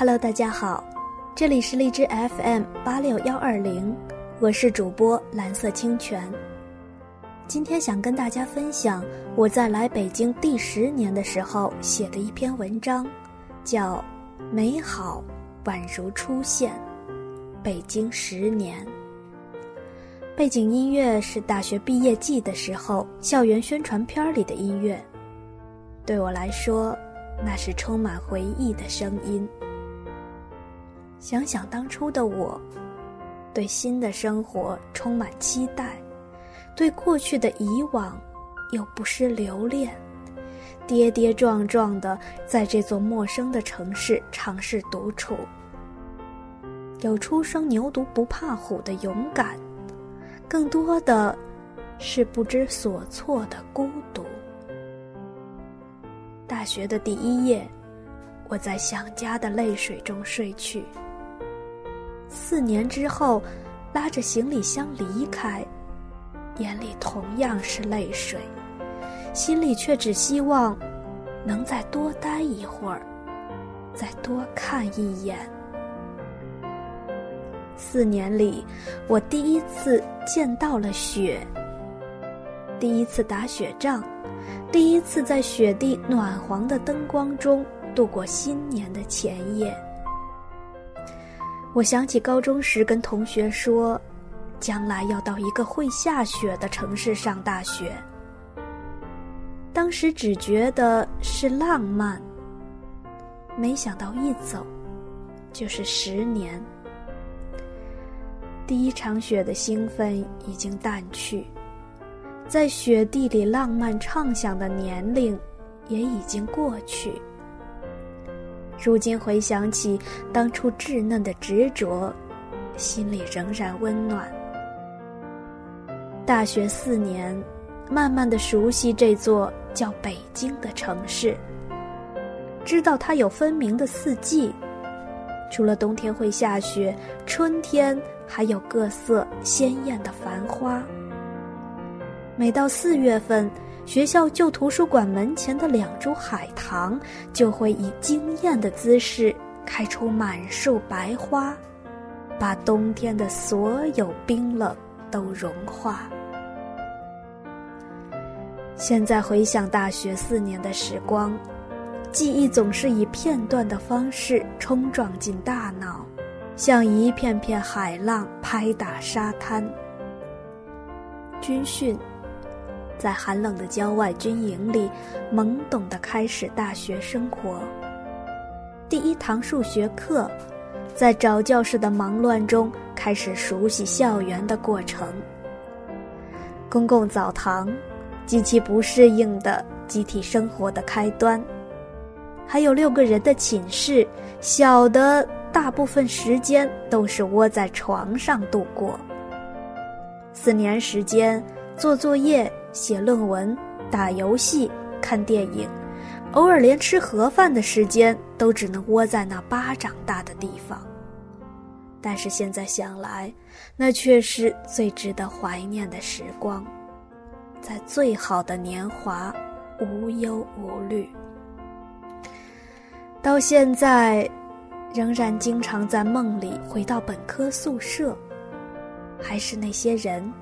Hello，大家好，这里是荔枝 FM 八六幺二零，我是主播蓝色清泉。今天想跟大家分享我在来北京第十年的时候写的一篇文章，叫《美好宛如初现》，北京十年。背景音乐是大学毕业季的时候校园宣传片里的音乐，对我来说，那是充满回忆的声音。想想当初的我，对新的生活充满期待，对过去的以往又不失留恋，跌跌撞撞的在这座陌生的城市尝试独处，有初生牛犊不怕虎的勇敢，更多的是不知所措的孤独。大学的第一夜，我在想家的泪水中睡去。四年之后，拉着行李箱离开，眼里同样是泪水，心里却只希望能再多待一会儿，再多看一眼。四年里，我第一次见到了雪，第一次打雪仗，第一次在雪地暖黄的灯光中度过新年的前夜。我想起高中时跟同学说，将来要到一个会下雪的城市上大学。当时只觉得是浪漫，没想到一走就是十年。第一场雪的兴奋已经淡去，在雪地里浪漫畅想的年龄也已经过去。如今回想起当初稚嫩的执着，心里仍然温暖。大学四年，慢慢的熟悉这座叫北京的城市，知道它有分明的四季，除了冬天会下雪，春天还有各色鲜艳的繁花。每到四月份。学校旧图书馆门前的两株海棠，就会以惊艳的姿势开出满树白花，把冬天的所有冰冷都融化。现在回想大学四年的时光，记忆总是以片段的方式冲撞进大脑，像一片片海浪拍打沙滩。军训。在寒冷的郊外军营里，懵懂的开始大学生活。第一堂数学课，在找教室的忙乱中开始熟悉校园的过程。公共澡堂，极其不适应的集体生活的开端。还有六个人的寝室，小的大部分时间都是窝在床上度过。四年时间，做作业。写论文、打游戏、看电影，偶尔连吃盒饭的时间都只能窝在那巴掌大的地方。但是现在想来，那却是最值得怀念的时光，在最好的年华，无忧无虑。到现在，仍然经常在梦里回到本科宿舍。还是那些人，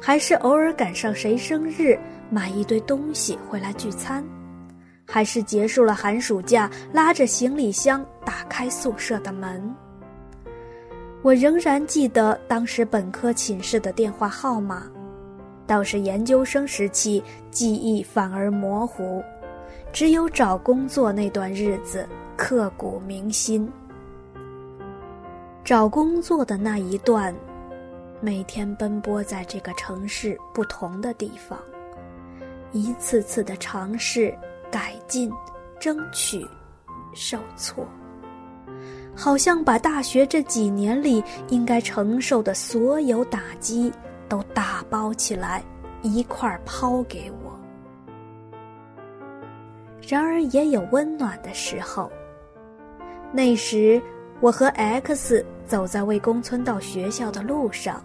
还是偶尔赶上谁生日买一堆东西回来聚餐，还是结束了寒暑假拉着行李箱打开宿舍的门。我仍然记得当时本科寝室的电话号码，倒是研究生时期记忆反而模糊，只有找工作那段日子刻骨铭心。找工作的那一段。每天奔波在这个城市不同的地方，一次次的尝试、改进、争取、受挫，好像把大学这几年里应该承受的所有打击都打包起来，一块抛给我。然而也有温暖的时候。那时，我和 X 走在魏公村到学校的路上。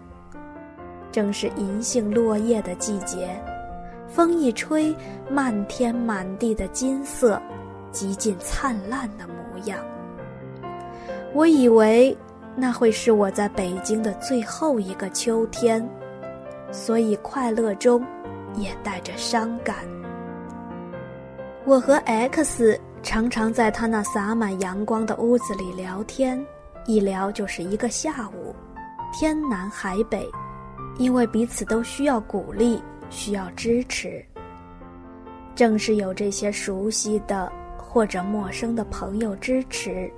正是银杏落叶的季节，风一吹，漫天满地的金色，极尽灿烂的模样。我以为那会是我在北京的最后一个秋天，所以快乐中也带着伤感。我和 X 常常在他那洒满阳光的屋子里聊天，一聊就是一个下午，天南海北，因为彼此都需要鼓励，需要支持。正是有这些熟悉的或者陌生的朋友支持，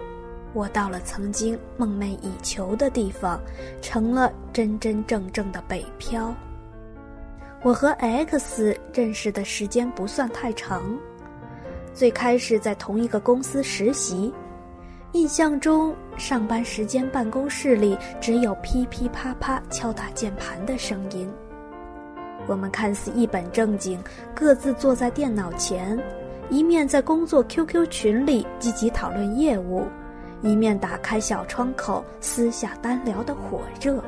我到了曾经梦寐以求的地方，成了真真正正的北漂。我和 X 认识的时间不算太长。最开始在同一个公司实习，印象中上班时间办公室里只有噼噼啪啪敲打键盘的声音。我们看似一本正经，各自坐在电脑前，一面在工作 QQ 群里积极讨论业务，一面打开小窗口私下单聊的火热。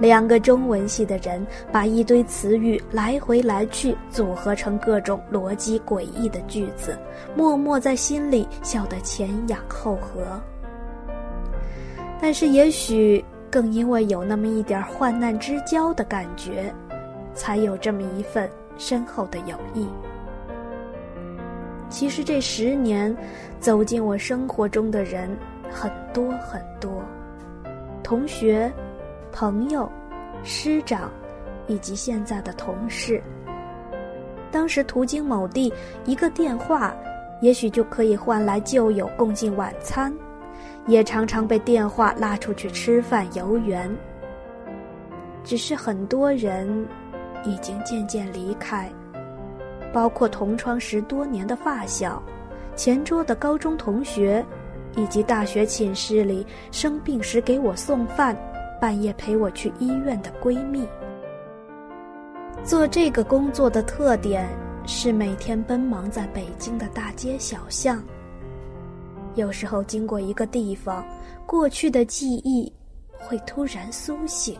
两个中文系的人把一堆词语来回来去组合成各种逻辑诡异的句子，默默在心里笑得前仰后合。但是，也许更因为有那么一点患难之交的感觉，才有这么一份深厚的友谊。其实这十年，走进我生活中的人很多很多，同学。朋友、师长，以及现在的同事。当时途经某地，一个电话，也许就可以换来旧友共进晚餐，也常常被电话拉出去吃饭游园。只是很多人已经渐渐离开，包括同窗十多年的发小、前桌的高中同学，以及大学寝室里生病时给我送饭。半夜陪我去医院的闺蜜。做这个工作的特点是每天奔忙在北京的大街小巷。有时候经过一个地方，过去的记忆会突然苏醒。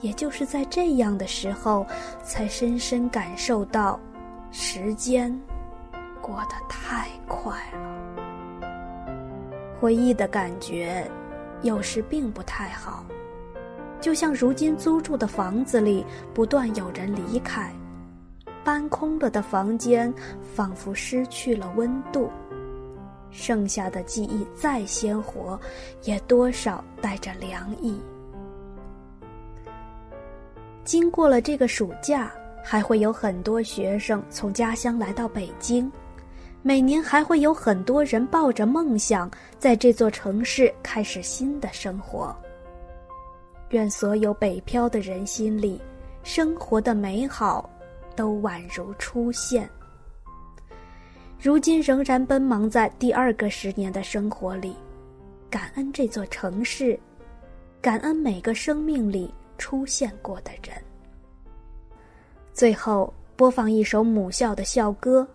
也就是在这样的时候，才深深感受到，时间过得太快了。回忆的感觉。有时并不太好，就像如今租住的房子里不断有人离开，搬空了的房间仿佛失去了温度，剩下的记忆再鲜活，也多少带着凉意。经过了这个暑假，还会有很多学生从家乡来到北京。每年还会有很多人抱着梦想，在这座城市开始新的生活。愿所有北漂的人心里，生活的美好，都宛如初现。如今仍然奔忙在第二个十年的生活里，感恩这座城市，感恩每个生命里出现过的人。最后播放一首母校的校歌。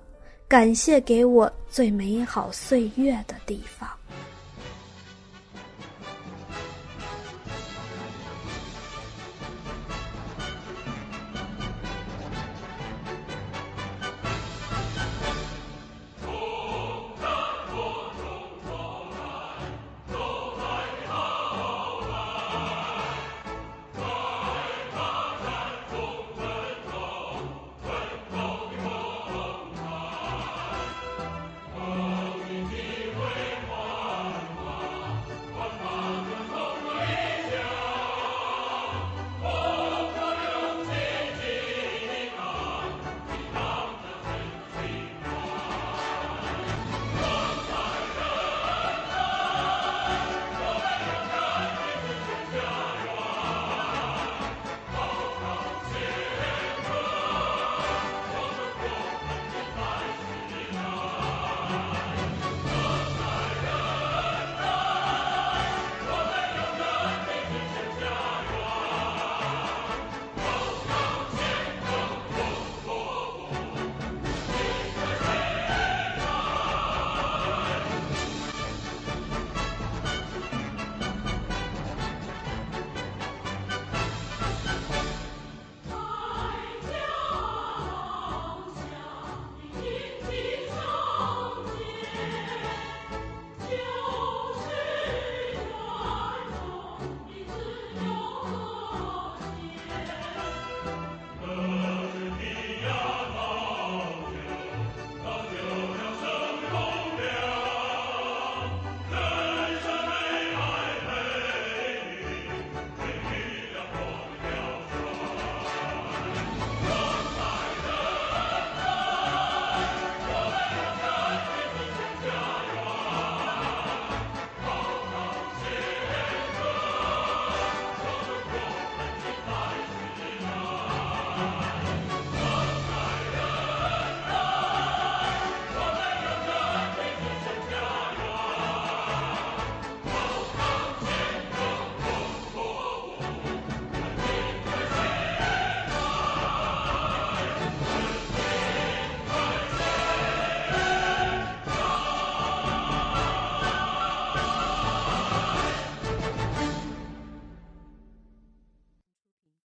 感谢给我最美好岁月的地方。